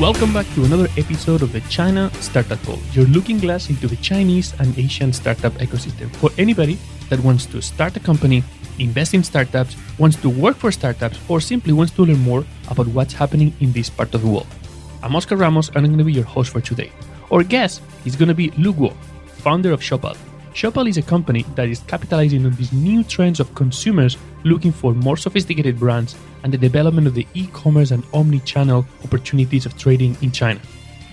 Welcome back to another episode of the China Startup Pulse, your looking glass into the Chinese and Asian startup ecosystem for anybody that wants to start a company, invest in startups, wants to work for startups, or simply wants to learn more about what's happening in this part of the world. I'm Oscar Ramos, and I'm going to be your host for today. Our guest is going to be Lu Guo, founder of Shopal. Shopal is a company that is capitalizing on these new trends of consumers looking for more sophisticated brands and the development of the e-commerce and omni-channel opportunities of trading in China.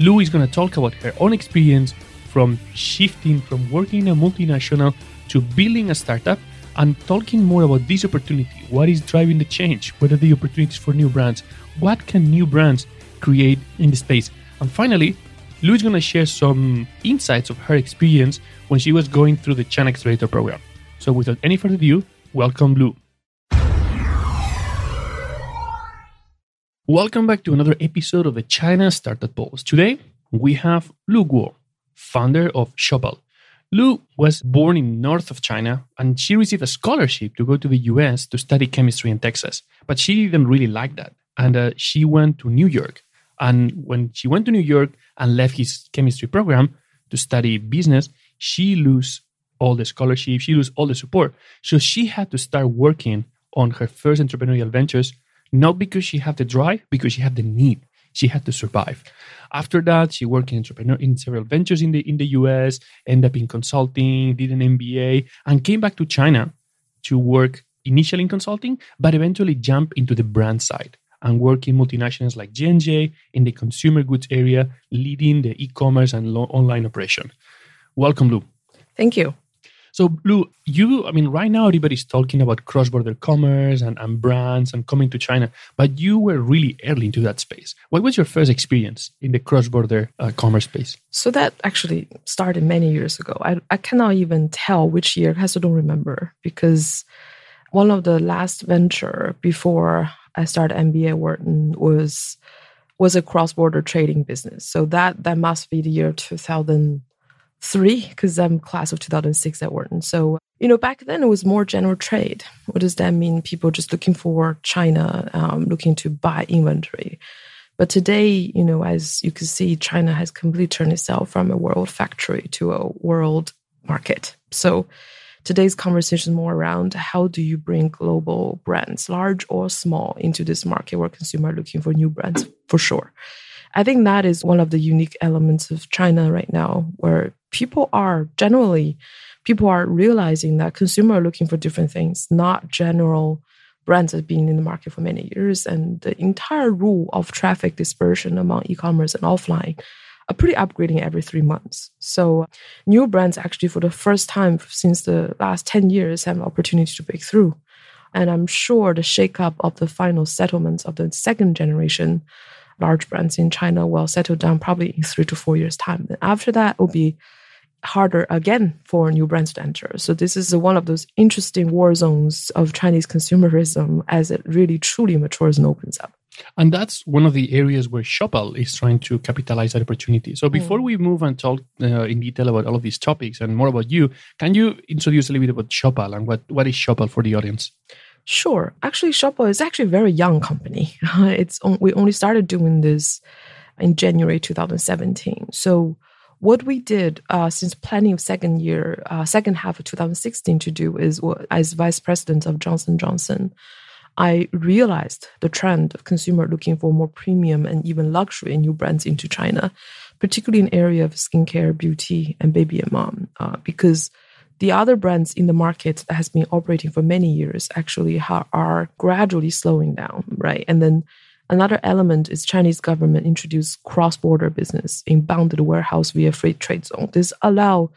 Lu is going to talk about her own experience from shifting from working in a multinational to building a startup and talking more about this opportunity. What is driving the change? What are the opportunities for new brands? What can new brands create in the space? And finally, Lu is going to share some insights of her experience when she was going through the China Accelerator program. So, without any further ado, welcome, Lu. Welcome back to another episode of the China Startup Pulse. Today, we have Lu Guo, founder of Shopal. Lu was born in north of China and she received a scholarship to go to the US to study chemistry in Texas. But she didn't really like that. And uh, she went to New York. And when she went to New York and left his chemistry program to study business, she lose all the scholarship, she lose all the support. So she had to start working on her first entrepreneurial ventures not because she had the drive, because she had the need. She had to survive. After that, she worked in entrepreneur in several ventures in the in the US, ended up in consulting, did an MBA, and came back to China to work initially in consulting, but eventually jump into the brand side and work in multinationals like J&J in the consumer goods area, leading the e-commerce and lo- online operation. Welcome, Lu. Thank you. So, Lu, you, I mean, right now everybody's talking about cross border commerce and, and brands and coming to China, but you were really early into that space. What was your first experience in the cross border uh, commerce space? So, that actually started many years ago. I, I cannot even tell which year, I still don't remember, because one of the last venture before I started MBA Wharton was was a cross border trading business. So that that must be the year 2000 three because I'm class of 2006 at Wharton. So, you know, back then it was more general trade. What does that mean? People just looking for China, um, looking to buy inventory. But today, you know, as you can see, China has completely turned itself from a world factory to a world market. So today's conversation is more around how do you bring global brands, large or small, into this market where consumers are looking for new brands for sure. I think that is one of the unique elements of China right now, where people are generally people are realizing that consumers are looking for different things, not general brands that have been in the market for many years. And the entire rule of traffic dispersion among e-commerce and offline are pretty upgrading every three months. So new brands actually for the first time since the last 10 years have an opportunity to break through. And I'm sure the shakeup of the final settlements of the second generation large brands in China will settle down probably in three to four years' time. And after that, it will be harder again for new brands to enter. So this is one of those interesting war zones of Chinese consumerism as it really truly matures and opens up. And that's one of the areas where Shopal is trying to capitalize that opportunity. So before mm. we move and talk uh, in detail about all of these topics and more about you, can you introduce a little bit about Shopal and what, what is Shopal for the audience? Sure. Actually, Shopal is actually a very young company. it's on, we only started doing this in January 2017. So what we did uh, since planning of second year, uh, second half of 2016 to do is as vice president of Johnson Johnson, I realized the trend of consumer looking for more premium and even luxury new brands into China, particularly in area of skincare, beauty, and baby and mom, uh, because the other brands in the market that has been operating for many years actually are gradually slowing down, right? And then Another element is Chinese government introduced cross-border business in bonded warehouse via free trade zone. This allow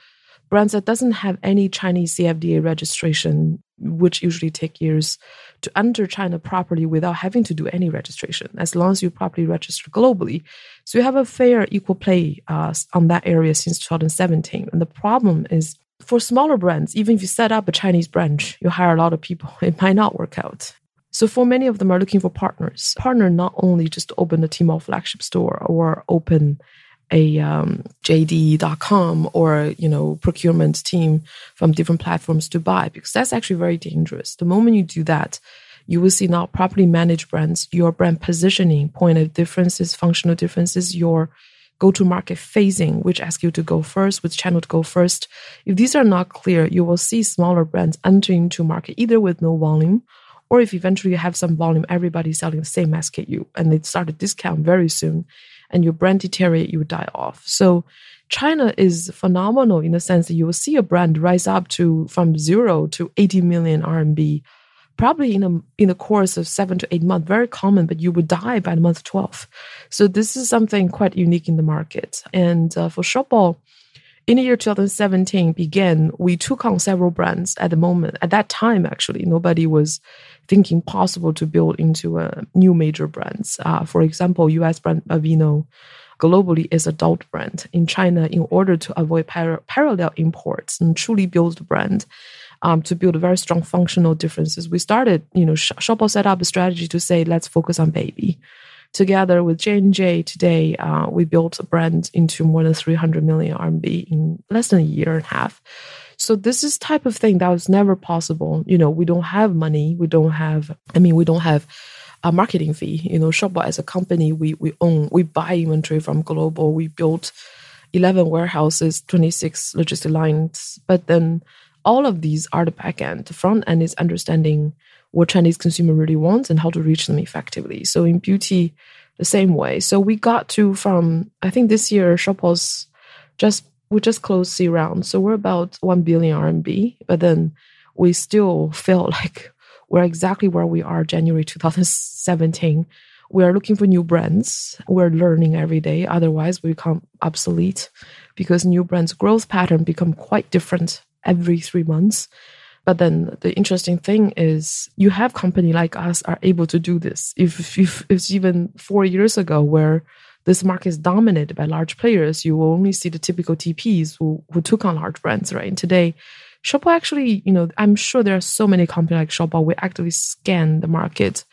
brands that doesn't have any Chinese CFDA registration, which usually take years, to enter China properly without having to do any registration, as long as you properly register globally. So you have a fair equal play uh, on that area since 2017. And the problem is for smaller brands, even if you set up a Chinese branch, you hire a lot of people, it might not work out. So for many of them are looking for partners. Partner not only just open a Tmall flagship store or open a um, JD.com or you know procurement team from different platforms to buy because that's actually very dangerous. The moment you do that, you will see now properly managed brands, your brand positioning, point of differences, functional differences, your go to market phasing, which ask you to go first, which channel to go first. If these are not clear, you will see smaller brands entering into market either with no volume or if eventually you have some volume, everybody's selling the same SKU and they start to discount very soon and your brand deteriorate, you die off. So China is phenomenal in the sense that you will see a brand rise up to from zero to 80 million RMB probably in a in the course of seven to eight months, very common, but you would die by the month 12. So this is something quite unique in the market. And uh, for Shopal, in the year 2017 began, we took on several brands at the moment. At that time, actually, nobody was thinking possible to build into a new major brands. Uh, for example, US brand Aveeno globally is adult brand. In China, in order to avoid par- parallel imports and truly build the brand, um, to build very strong functional differences. We started, you know, Sh- set up a strategy to say, let's focus on baby. Together with J&J today, uh, we built a brand into more than 300 million RMB in less than a year and a half. So this is type of thing that was never possible. You know, we don't have money. We don't have, I mean, we don't have a marketing fee. You know, Shopal as a company, we, we own, we buy inventory from global. We built 11 warehouses, 26 logistic lines. But then all of these are the back end. The front end is understanding what Chinese consumer really wants and how to reach them effectively. So in beauty, the same way. So we got to from I think this year Shopal's just we just closed C round, so we're about one billion RMB. But then we still feel like we're exactly where we are January 2017. We are looking for new brands. We're learning every day. Otherwise, we become obsolete because new brands' growth pattern become quite different every three months. But then the interesting thing is you have company like us are able to do this. If, if it's even four years ago where this market is dominated by large players, you will only see the typical TPs who, who took on large brands, right? And today, Shopal actually, you know, I'm sure there are so many companies like Shopal. We actively scan the market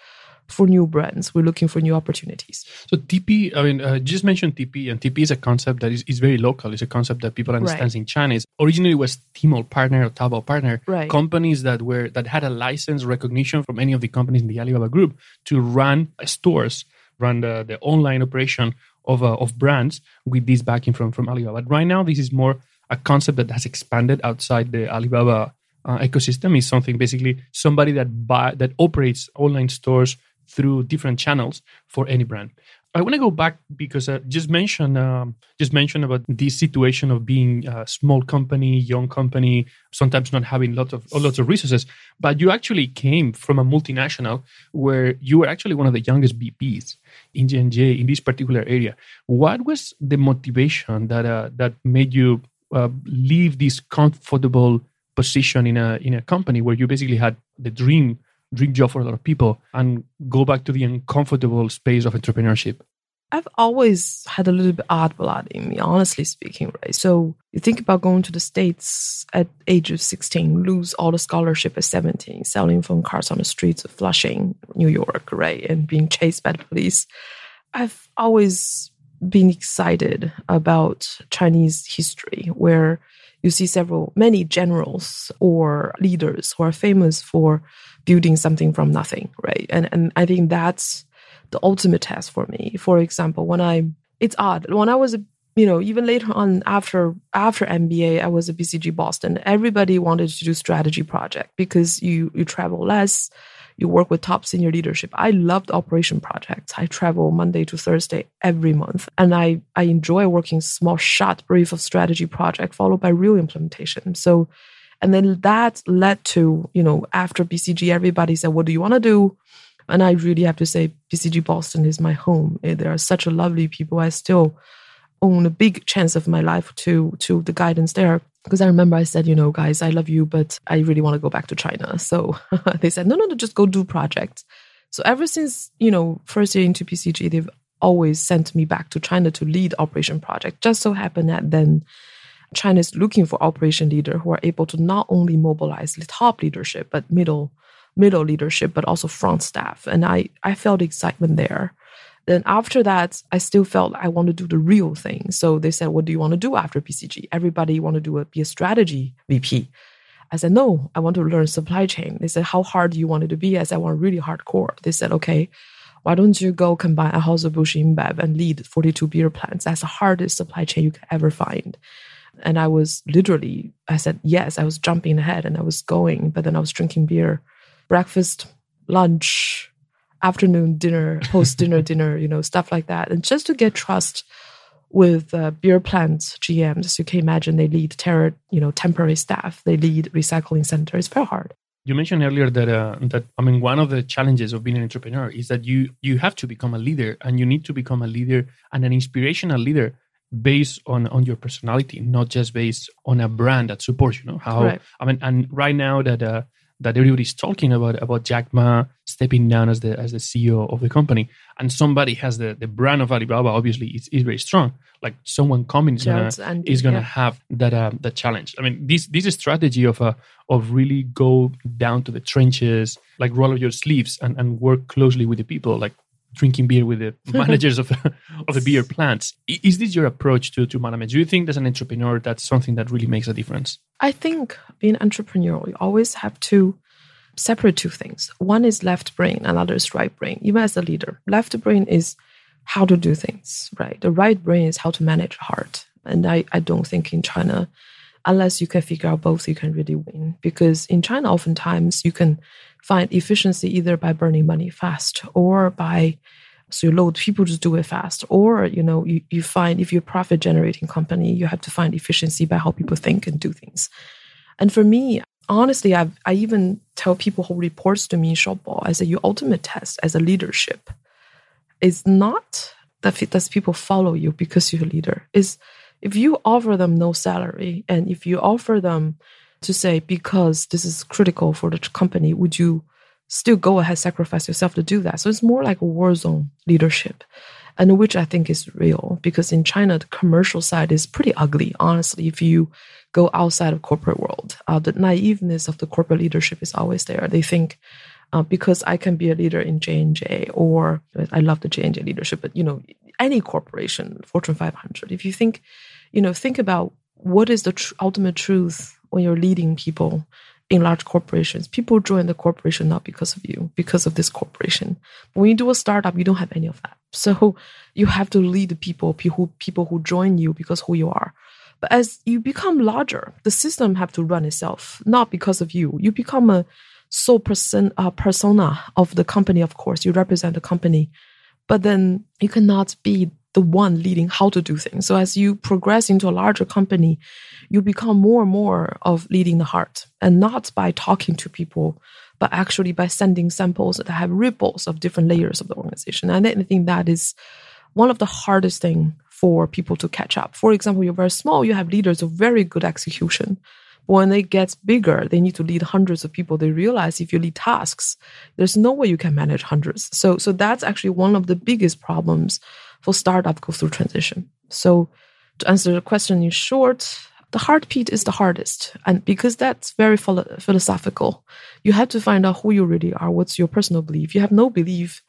for new brands. We're looking for new opportunities. So TP, I mean, uh, just mentioned TP, and TP is a concept that is, is very local. It's a concept that people understand right. in China. originally was Tmall partner or Taobao partner. Right. Companies that were that had a license recognition from any of the companies in the Alibaba group to run stores, run the, the online operation of uh, of brands with this backing from from Alibaba. But right now, this is more a concept that has expanded outside the Alibaba uh, ecosystem. Is something basically somebody that buy that operates online stores through different channels for any brand. I want to go back because uh, just mention um, just mention about this situation of being a small company, young company, sometimes not having lots of lots of resources. But you actually came from a multinational where you were actually one of the youngest VPs in J&J in this particular area. What was the motivation that uh, that made you uh, leave this comfortable position in a in a company where you basically had the dream dream job for a lot of people and go back to the uncomfortable space of entrepreneurship? I've always had a little bit odd blood in me, honestly speaking, right? So you think about going to the States at age of 16, lose all the scholarship at 17, selling phone cards on the streets of Flushing, New York, right? And being chased by the police. I've always been excited about Chinese history, where you see several, many generals or leaders who are famous for building something from nothing, right? And and I think that's the ultimate test for me. For example, when I it's odd when I was a you know even later on after after MBA, I was at BCG Boston. Everybody wanted to do strategy project because you you travel less, you work with top senior leadership. I loved operation projects. I travel Monday to Thursday every month, and I I enjoy working small shot brief of strategy project followed by real implementation. So and then that led to, you know, after BCG, everybody said, What do you want to do? And I really have to say, BCG Boston is my home. Eh, there are such a lovely people. I still own a big chance of my life to to the guidance there. Because I remember I said, you know, guys, I love you, but I really want to go back to China. So they said, no, no, no, just go do projects. So ever since, you know, first year into BCG, they've always sent me back to China to lead operation project. Just so happened that then China is looking for operation leader who are able to not only mobilize the top leadership, but middle middle leadership, but also front staff. And I, I felt excitement there. Then after that, I still felt I want to do the real thing. So they said, what do you want to do after BCG? Everybody want to do a, be a strategy VP. I said, no, I want to learn supply chain. They said, how hard do you want it to be? I said, I want really hardcore. They said, okay, why don't you go combine Anheuser-Busch InBev and lead 42 beer plants? That's the hardest supply chain you could ever find. And I was literally, I said, yes, I was jumping ahead and I was going, but then I was drinking beer, breakfast, lunch, afternoon dinner, post dinner dinner, you know, stuff like that. And just to get trust with uh, beer plants GMs, you can imagine, they lead terror, you know, temporary staff, they lead recycling centers. It's very hard. You mentioned earlier that uh, that I mean one of the challenges of being an entrepreneur is that you you have to become a leader and you need to become a leader and an inspirational leader based on on your personality, not just based on a brand that supports you. Know how right. I mean, and right now that uh, that everybody's talking about about Jack Ma stepping down as the as the CEO of the company, and somebody has the the brand of Alibaba. Obviously, is is very strong. Like someone coming is gonna and, is gonna yeah. have that uh, that challenge. I mean, this this strategy of uh, of really go down to the trenches, like roll up your sleeves and and work closely with the people, like drinking beer with the managers of of the beer plants. Is this your approach to to management? Do you think as an entrepreneur that's something that really makes a difference? I think being entrepreneurial, you always have to separate two things. One is left brain, another is right brain. Even as a leader, left brain is how to do things, right? The right brain is how to manage heart. And I, I don't think in China, unless you can figure out both, you can really win. Because in China, oftentimes you can find efficiency either by burning money fast or by so you load. People to do it fast. Or you know you, you find if you're a profit generating company you have to find efficiency by how people think and do things. And for me honestly i i even tell people who reports to me in Shopal, i say your ultimate test as a leadership is not that does people follow you because you're a leader. Is if you offer them no salary and if you offer them to say, because this is critical for the company, would you still go ahead, sacrifice yourself to do that? So it's more like a war zone leadership, and which I think is real because in China, the commercial side is pretty ugly, honestly. If you go outside of corporate world, uh, the naiveness of the corporate leadership is always there. They think, uh, because I can be a leader in J and J, or I love the J and J leadership, but you know, any corporation, Fortune 500. If you think, you know, think about what is the tr- ultimate truth when you're leading people in large corporations. People join the corporation not because of you, because of this corporation. But when you do a startup, you don't have any of that. So you have to lead people, people, people who join you because who you are. But as you become larger, the system have to run itself, not because of you. You become a sole person, uh, persona of the company. Of course, you represent the company, but then you cannot be the one leading how to do things. So as you progress into a larger company, you become more and more of leading the heart and not by talking to people, but actually by sending samples that have ripples of different layers of the organization. And I think that is one of the hardest thing for people to catch up. For example, you're very small, you have leaders of very good execution. When they get bigger, they need to lead hundreds of people. They realize if you lead tasks, there's no way you can manage hundreds. So, so that's actually one of the biggest problems for startup go through transition. So to answer the question in short, the heartbeat is the hardest. And because that's very philosophical, you have to find out who you really are. What's your personal belief? You have no belief.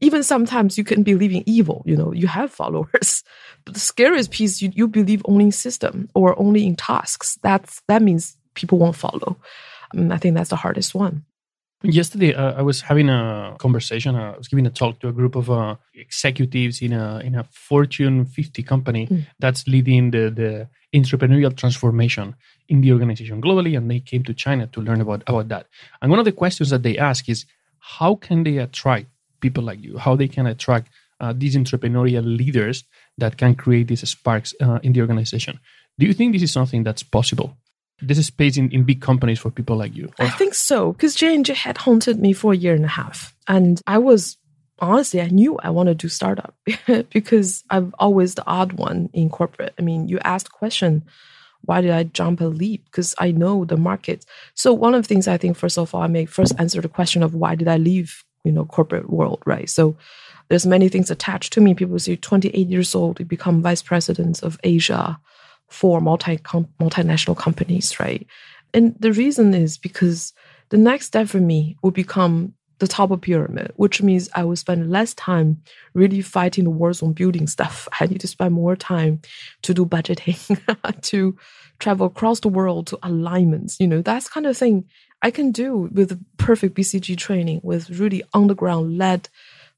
Even sometimes you can believe in evil, you know, you have followers. But the scariest piece, you, you believe only in system or only in tasks. That's, that means people won't follow. I, I think that's the hardest one. Yesterday, uh, I was having a conversation. Uh, I was giving a talk to a group of uh, executives in a in a Fortune 50 company mm. that's leading the the entrepreneurial transformation in the organization globally, and they came to China to learn about about that. And one of the questions that they ask is, how can they attract people like you? How they can attract uh, these entrepreneurial leaders that can create these sparks uh, in the organization? Do you think this is something that's possible? this is space in, in big companies for people like you? I think so, because J&J had haunted me for a year and a half. And I was, honestly, I knew I wanted to do startup because I'm always the odd one in corporate. I mean, you asked the question, why did I jump a leap? Because I know the market. So one of the things I think, first of all, I may first answer the question of why did I leave, you know, corporate world, right? So there's many things attached to me. People say 28 years old, you become vice president of Asia for multi multinational companies, right? And the reason is because the next step for me will become the top of pyramid, which means I will spend less time really fighting the wars on building stuff. I need to spend more time to do budgeting, to travel across the world to alignments. You know, that's kind of thing I can do with perfect BCG training, with really underground led,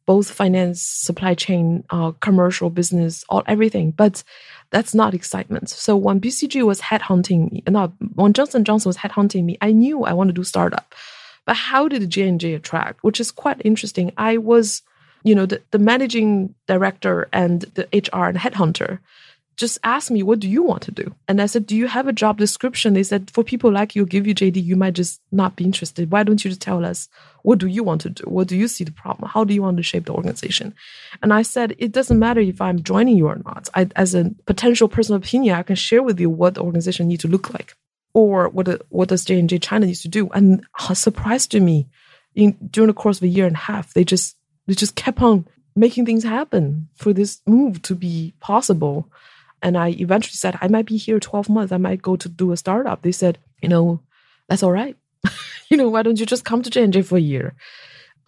both finance, supply chain, uh, commercial business, all everything. But that's not excitement. So when BCG was headhunting me, no, when Johnson Johnson was headhunting me, I knew I want to do startup. But how did J and J attract? Which is quite interesting. I was, you know, the, the managing director and the HR and headhunter just asked me, "What do you want to do?" And I said, "Do you have a job description?" They said, "For people like you, give you JD, you might just not be interested. Why don't you just tell us what do you want to do? What do you see the problem? How do you want to shape the organization?" And I said, "It doesn't matter if I'm joining you or not. I, as a potential personal opinion, I can share with you what the organization need to look like." or what what does J and J China used to do? And uh, a surprise to me, in, during the course of a year and a half, they just they just kept on making things happen for this move to be possible. And I eventually said, I might be here 12 months. I might go to do a startup. They said, you know, that's all right. you know, why don't you just come to J and J for a year?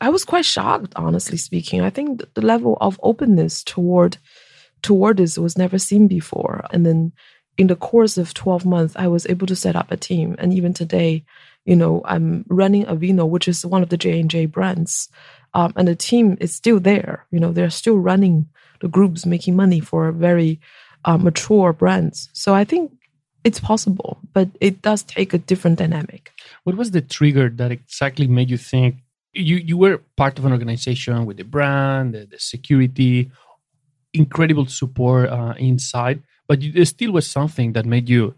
I was quite shocked, honestly speaking. I think the level of openness toward toward this was never seen before. And then in the course of 12 months, I was able to set up a team. And even today, you know, I'm running Aveeno, which is one of the J&J brands. Um, and the team is still there. You know, they're still running the groups, making money for a very uh, mature brands. So I think it's possible, but it does take a different dynamic. What was the trigger that exactly made you think you, you were part of an organization with the brand, the, the security, incredible support uh, inside? but there still was something that made you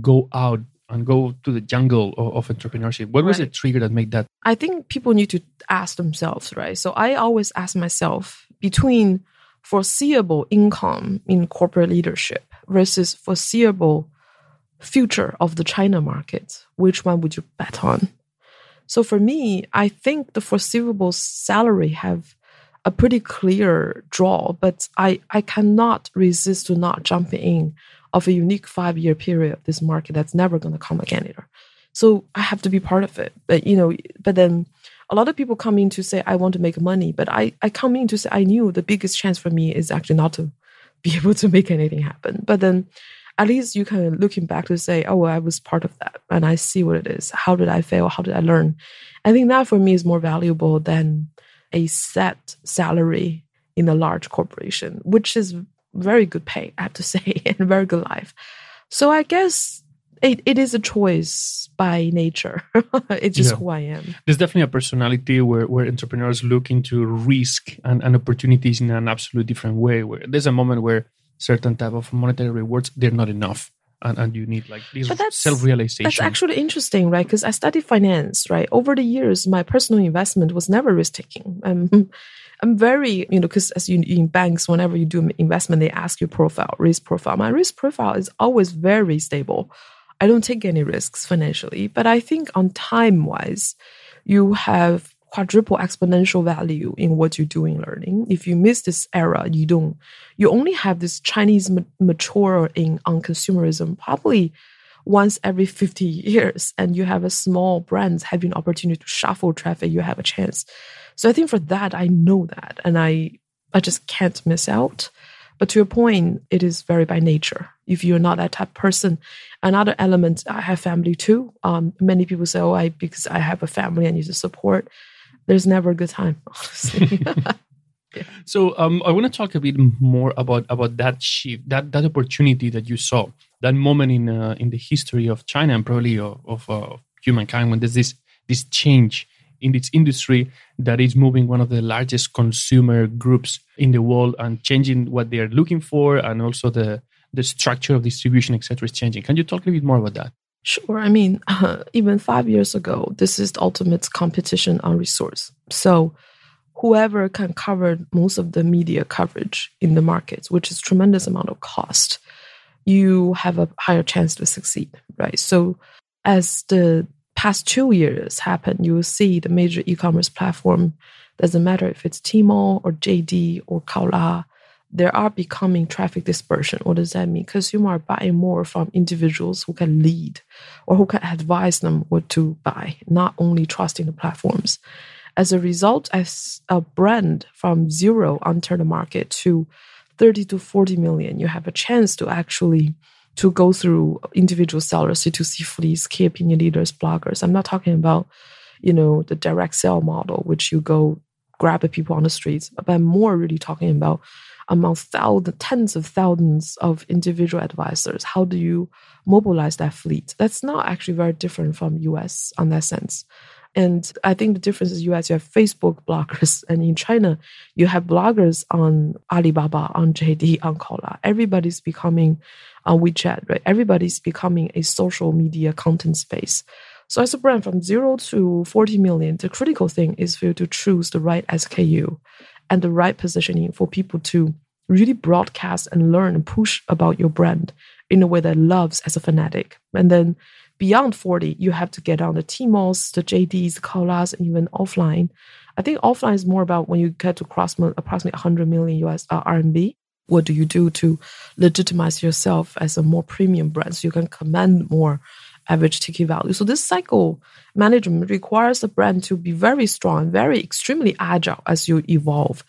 go out and go to the jungle of, of entrepreneurship. What right. was the trigger that made that? I think people need to ask themselves, right? So I always ask myself between foreseeable income in corporate leadership versus foreseeable future of the China market, which one would you bet on? So for me, I think the foreseeable salary have a pretty clear draw, but I, I cannot resist to not jumping in of a unique five year period of this market that's never going to come again either. So I have to be part of it. But, you know, but then a lot of people come in to say, I want to make money, but I, I come in to say, I knew the biggest chance for me is actually not to be able to make anything happen. But then at least you can looking back to say, oh, well, I was part of that and I see what it is. How did I fail? How did I learn? I think that for me is more valuable than a set salary in a large corporation, which is very good pay, I have to say, and very good life. So I guess it, it is a choice by nature. it's just yeah. who I am. There's definitely a personality where, where entrepreneurs look into risk and, and opportunities in an absolute different way. Where there's a moment where certain type of monetary rewards they're not enough and, and you need like this self-realization that's actually interesting right because i studied finance right over the years my personal investment was never risk-taking um, i'm very you know because as you in banks whenever you do investment they ask you profile risk profile my risk profile is always very stable i don't take any risks financially but i think on time wise you have quadruple exponential value in what you do in learning. If you miss this era, you don't, you only have this Chinese ma- mature in on consumerism probably once every 50 years and you have a small brands having opportunity to shuffle traffic, you have a chance. So I think for that, I know that and I, I just can't miss out. But to your point, it is very by nature. If you're not that type of person, another element, I have family too. Um, many people say, "Oh, I because I have a family, I need to support." there's never a good time, honestly. yeah. So um, I want to talk a bit more about about that shift, that that opportunity that you saw, that moment in uh, in the history of China and probably of, of uh, humankind when there's this this change in its industry that is moving one of the largest consumer groups in the world and changing what they are looking for and also the the structure of distribution etc is changing can you talk a little bit more about that Sure. I mean, uh, even five years ago, this is the ultimate competition on resource. So, whoever can cover most of the media coverage in the markets, which is tremendous amount of cost, you have a higher chance to succeed, right? So, as the past two years happen, you will see the major e-commerce platform. Doesn't matter if it's Tmall or JD or Kaola there are becoming traffic dispersion. What does that mean? Consumers are buying more from individuals who can lead or who can advise them what to buy, not only trusting the platforms. As a result, as a brand from zero enter the market to 30 to 40 million, you have a chance to actually to go through individual sellers, C2C fleets, key opinion leaders, bloggers. I'm not talking about, you know, the direct sale model, which you go grab the people on the streets, but I'm more really talking about among thousands, tens of thousands of individual advisors. How do you mobilize that fleet? That's not actually very different from US on that sense. And I think the difference is US, you have Facebook bloggers, and in China, you have bloggers on Alibaba, on JD, on Kaola. Everybody's becoming on WeChat, right? Everybody's becoming a social media content space. So as a brand from zero to 40 million, the critical thing is for you to choose the right SKU and the right positioning for people to really broadcast and learn and push about your brand in a way that loves as a fanatic. And then beyond 40, you have to get on the Tmall's, the JD's, the Kaolas, and even offline. I think offline is more about when you get to cross approximately 100 million US uh, RMB. What do you do to legitimize yourself as a more premium brand so you can command more average ticket value. So this cycle management requires the brand to be very strong, very extremely agile as you evolve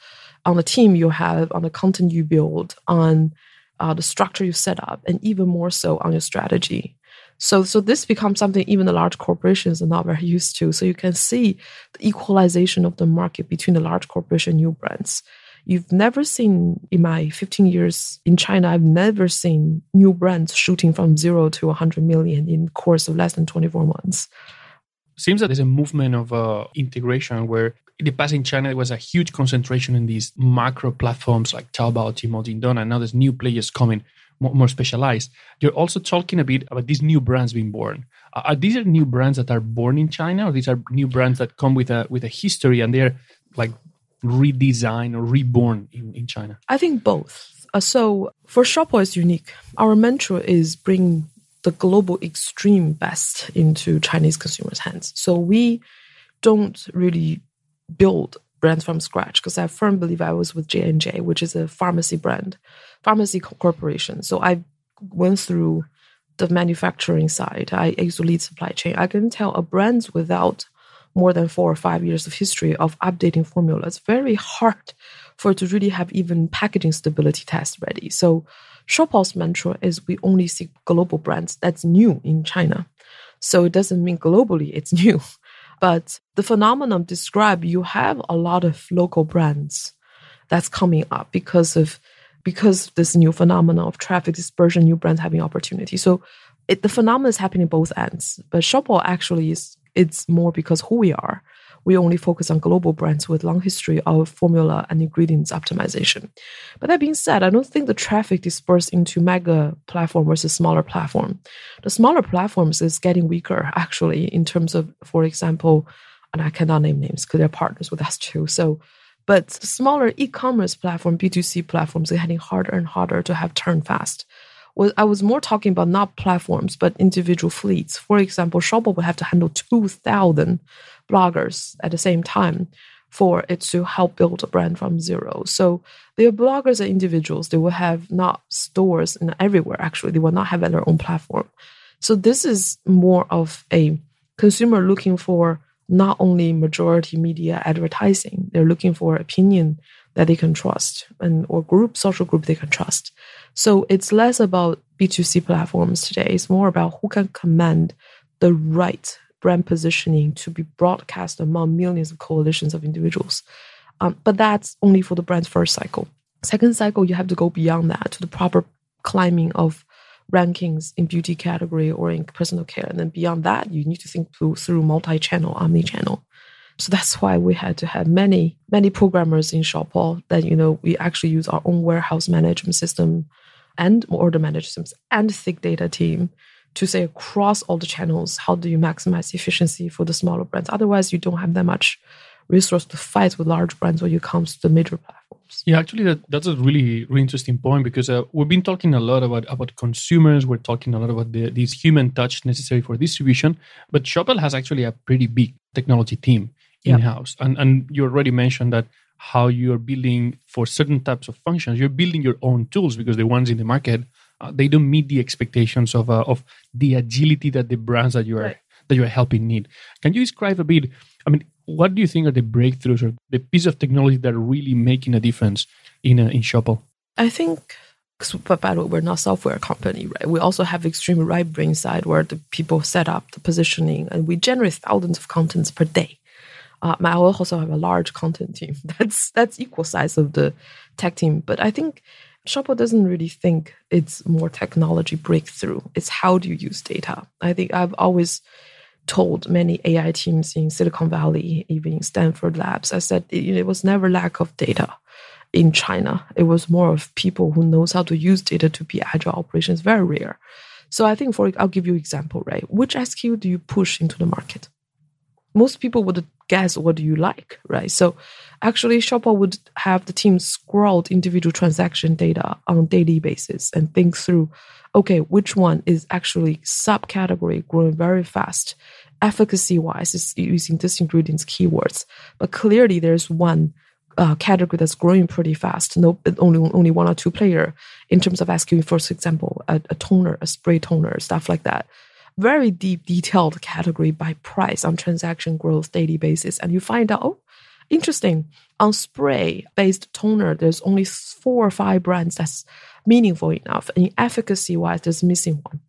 on the team you have, on the content you build, on uh, the structure you set up, and even more so on your strategy. So, so this becomes something even the large corporations are not very used to. So you can see the equalization of the market between the large corporation and new brands. You've never seen in my 15 years in China, I've never seen new brands shooting from zero to 100 million in course of less than 24 months. Seems that there's a movement of uh, integration where in the past in China there was a huge concentration in these macro platforms like Taobao, Tmall, Jingdong, and now there's new players coming more, more specialized. You're also talking a bit about these new brands being born. Are these are new brands that are born in China, or these are new brands that come with a with a history and they're like redesigned or reborn in, in China? I think both. Uh, so for Shopal, it's unique. Our mantra is bring the global extreme best into Chinese consumers' hands. So we don't really build brands from scratch because I firmly believe I was with J and J, which is a pharmacy brand, pharmacy corporation. So I went through the manufacturing side. I used to lead supply chain. I can tell a brand without more than four or five years of history of updating formula. It's very hard for it to really have even packaging stability tests ready. So Shopal's mantra is we only seek global brands that's new in China. So it doesn't mean globally it's new. But the phenomenon described, you have a lot of local brands that's coming up because of because this new phenomenon of traffic dispersion, new brands having opportunity. So it, the phenomenon is happening both ends. But Shopal actually is it's more because who we are. We only focus on global brands with long history of formula and ingredients optimization. But that being said, I don't think the traffic dispersed into mega platform versus smaller platform. The smaller platforms is getting weaker actually in terms of, for example, and I cannot name names because they're partners with us too. So but smaller e-commerce platform, B2C platforms are getting harder and harder to have turn fast was I was more talking about not platforms but individual fleets. For example, Shopal would have to handle two thousand bloggers at the same time for it to help build a brand from zero. So their bloggers are individuals. They will have not stores in everywhere. Actually, they will not have their own platform. So this is more of a consumer looking for not only majority media advertising. They're looking for opinion that they can trust and or group social group they can trust. So it's less about b2c platforms today. It's more about who can command the right brand positioning to be broadcast among millions of coalitions of individuals. Um, but that's only for the brand's first cycle. Second cycle you have to go beyond that to the proper climbing of rankings in beauty category or in personal care. And then beyond that you need to think through, through multi-channel omni-channel so that's why we had to have many, many programmers in Shopal that, you know, we actually use our own warehouse management system and order management systems and thick data team to say across all the channels, how do you maximize efficiency for the smaller brands? Otherwise, you don't have that much resource to fight with large brands when it comes to the major platforms. Yeah, actually, that, that's a really, really interesting point because uh, we've been talking a lot about, about consumers. We're talking a lot about the, this human touch necessary for distribution. But Shopal has actually a pretty big technology team in house. And and you already mentioned that how you're building for certain types of functions, you're building your own tools because the ones in the market uh, they don't meet the expectations of uh, of the agility that the brands that you are right. that you are helping need. Can you describe a bit? I mean, what do you think are the breakthroughs or the piece of technology that are really making a difference in uh, in Shopal? I think but by the way, we're not software company, right? We also have extreme right brain side where the people set up the positioning and we generate thousands of contents per day. Uh, I also have a large content team. That's that's equal size of the tech team. But I think Shopal doesn't really think it's more technology breakthrough. It's how do you use data. I think I've always told many AI teams in Silicon Valley, even in Stanford labs, I said it, it was never lack of data in China. It was more of people who knows how to use data to be agile operations. Very rare. So I think for I'll give you example, right? Which SKU do you push into the market? Most people would guess what do you like, right? So actually Shopal would have the team scroll individual transaction data on daily basis and think through, okay, which one is actually subcategory growing very fast, efficacy wise is using this ingredients keywords. But clearly there's one uh, category that's growing pretty fast. No, only only one or two player in terms of asking, for example, a, a toner, a spray toner, stuff like that. Very deep, detailed category by price on transaction growth daily basis, and you find out, oh, interesting. On spray based toner, there's only four or five brands that's meaningful enough. And efficacy wise, there's missing one.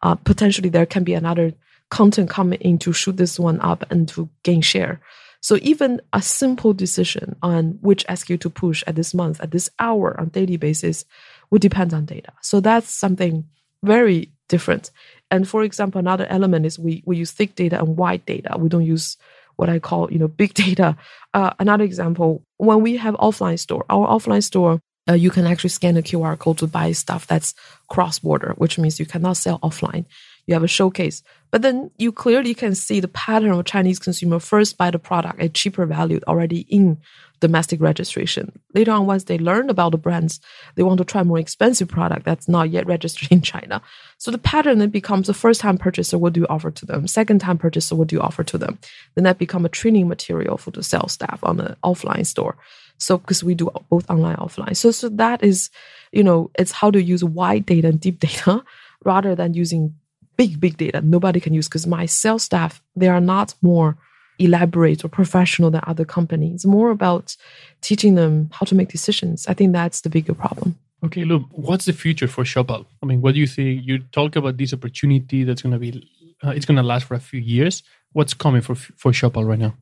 Uh, potentially, there can be another content coming in to shoot this one up and to gain share. So even a simple decision on which SKU to push at this month, at this hour on daily basis would depend on data. So that's something very different. And for example, another element is we, we use thick data and wide data. We don't use what I call, you know, big data. Uh, another example, when we have offline store, our offline store, uh, you can actually scan a QR code to buy stuff that's cross border, which means you cannot sell offline you have a showcase. But then you clearly can see the pattern of Chinese consumer first buy the product at cheaper value already in domestic registration. Later on, once they learn about the brands, they want to try more expensive product that's not yet registered in China. So the pattern then becomes the first time purchaser, what do you offer to them? Second time purchaser, what do you offer to them? Then that become a training material for the sales staff on the offline store. So because we do both online offline. So so that is, you know, it's how to use wide data and deep data rather than using big, big data nobody can use because my sales staff, they are not more elaborate or professional than other companies. more about teaching them how to make decisions. I think that's the bigger problem. Okay, look, what's the future for Shopal? I mean, what do you think? You talk about this opportunity that's going to be, uh, it's going to last for a few years. What's coming for for Shopal right now?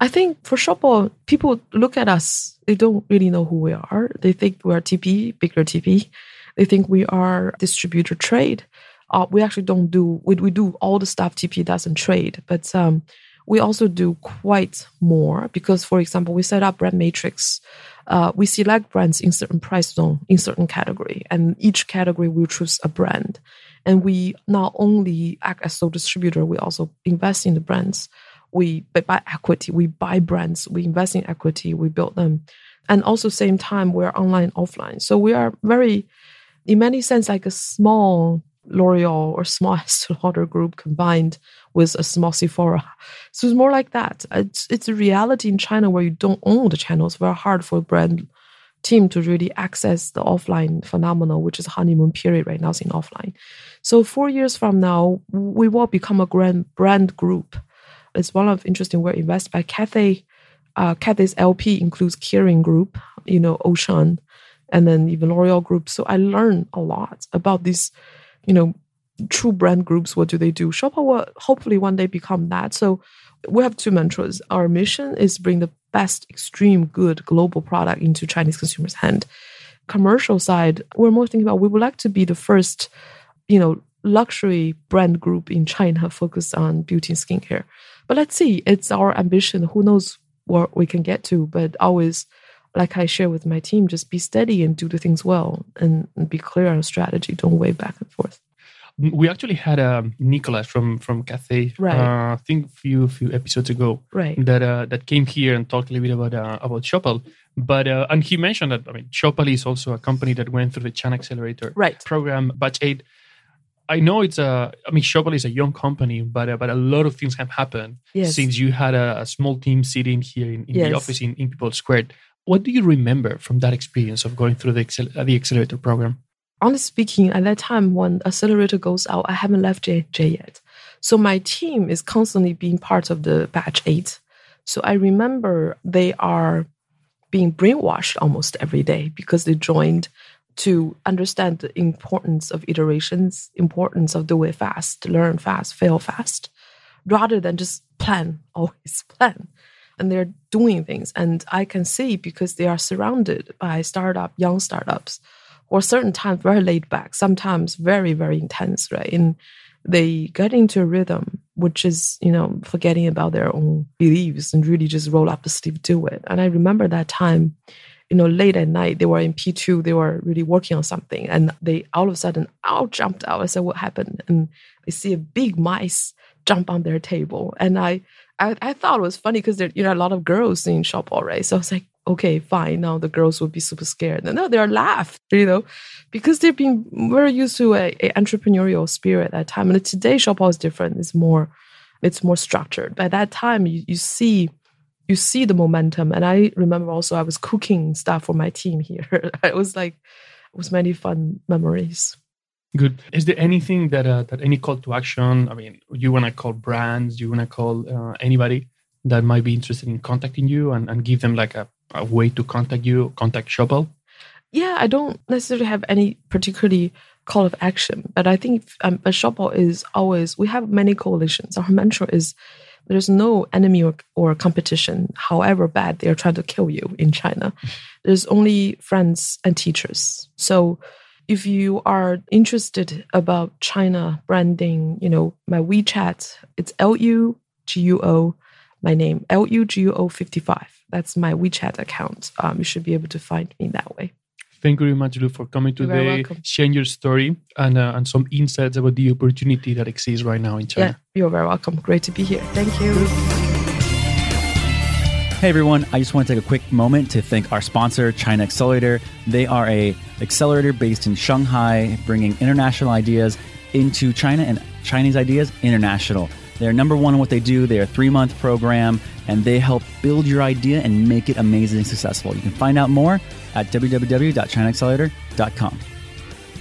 I think for Shopal, people look at us, they don't really know who we are. They think we're TP, bigger TP. They think we are distributor trade uh, we actually don't do we, we do all the stuff TP doesn't trade, but um, we also do quite more because, for example, we set up brand matrix. Uh, we select brands in certain price zone in certain category, and each category will choose a brand. And we not only act as sole distributor, we also invest in the brands. We buy equity, we buy brands, we invest in equity, we build them, and also same time we're online offline. So we are very, in many sense, like a small L'Oreal or Estee Lauder group combined with a small Sephora. So it's more like that. It's it's a reality in China where you don't own the channels. Very hard for a brand team to really access the offline phenomenon, which is honeymoon period right now is in offline. So four years from now, we will become a grand brand group. It's one of interesting. We're by Cathay. Uh, Cathay's LP includes Kering Group, you know, Ocean, and then even L'Oreal Group. So I learned a lot about these you know, true brand groups, what do they do? Shopal will hopefully one day become that. So we have two mantras. Our mission is bring the best extreme good global product into Chinese consumers' hand. Commercial side, we're more thinking about we would like to be the first, you know, luxury brand group in China focused on beauty and skincare. But let's see, it's our ambition. Who knows what we can get to, but always like I share with my team, just be steady and do the things well and, and be clear on strategy. Don't wave back and forth. We actually had um, Nicholas from from Cathay, right. uh, I think a few few episodes ago, right. that uh, that came here and talked a little bit about uh, about Shopal. But uh, and he mentioned that I mean Shopal is also a company that went through the China Accelerator right. program, batch eight. I know it's a. I mean, Shopal is a young company, but uh, but a lot of things have happened yes. since you had a, a, small team sitting here in, in yes. the office in, in People Squared. What do you remember from that experience of going through the, uh, the accelerator program? Honestly speaking, at that time when accelerator goes out, I haven't left J, J yet. So my team is constantly being part of the batch eight. So I remember they are being brainwashed almost every day because they joined to understand the importance of iterations, importance of do it fast, learn fast, fail fast, rather than just plan, always plan. And they're doing things. And I can see because they are surrounded by startup, young startups, or certain times very laid back, sometimes very, very intense, right? And they get into a rhythm, which is, you know, forgetting about their own beliefs and really just roll up the sleeve, do it. And I remember that time you know, late at night, they were in P2, they were really working on something. And they all of a sudden out jumped out. I said, What happened? And I see a big mice jump on their table. And I I, I thought it was funny because there you know a lot of girls in shop already. So I was like, okay, fine. Now the girls would be super scared. And no, they're laughed, you know, because they've been very used to a, a entrepreneurial spirit at that time. And today shop is different. It's more it's more structured. By that time you, you see you see the momentum. And I remember also I was cooking stuff for my team here. it was like it was many fun memories. Good. Is there anything that uh, that any call to action? I mean, you want to call brands? You want to call uh, anybody that might be interested in contacting you and, and give them like a, a way to contact you, contact Shopal? Yeah, I don't necessarily have any particularly call of action, but I think um, Shopal is always we have many coalitions. Our mantra is there's no enemy or, or competition, however bad they are trying to kill you in China. There's only friends and teachers. So if you are interested about China branding, you know, my WeChat, it's L U G U O, my name, L U G U O 55. That's my WeChat account. Um, you should be able to find me that way. Thank you very much, Lu, for coming today, sharing your story and uh, and some insights about the opportunity that exists right now in China. Yeah, you're very welcome. Great to be here. Thank you. Hey everyone, I just want to take a quick moment to thank our sponsor, China Accelerator. They are a accelerator based in Shanghai, bringing international ideas into China and Chinese ideas international. They're number one in what they do. They're a three month program and they help build your idea and make it amazingly successful. You can find out more at www.chinaaccelerator.com.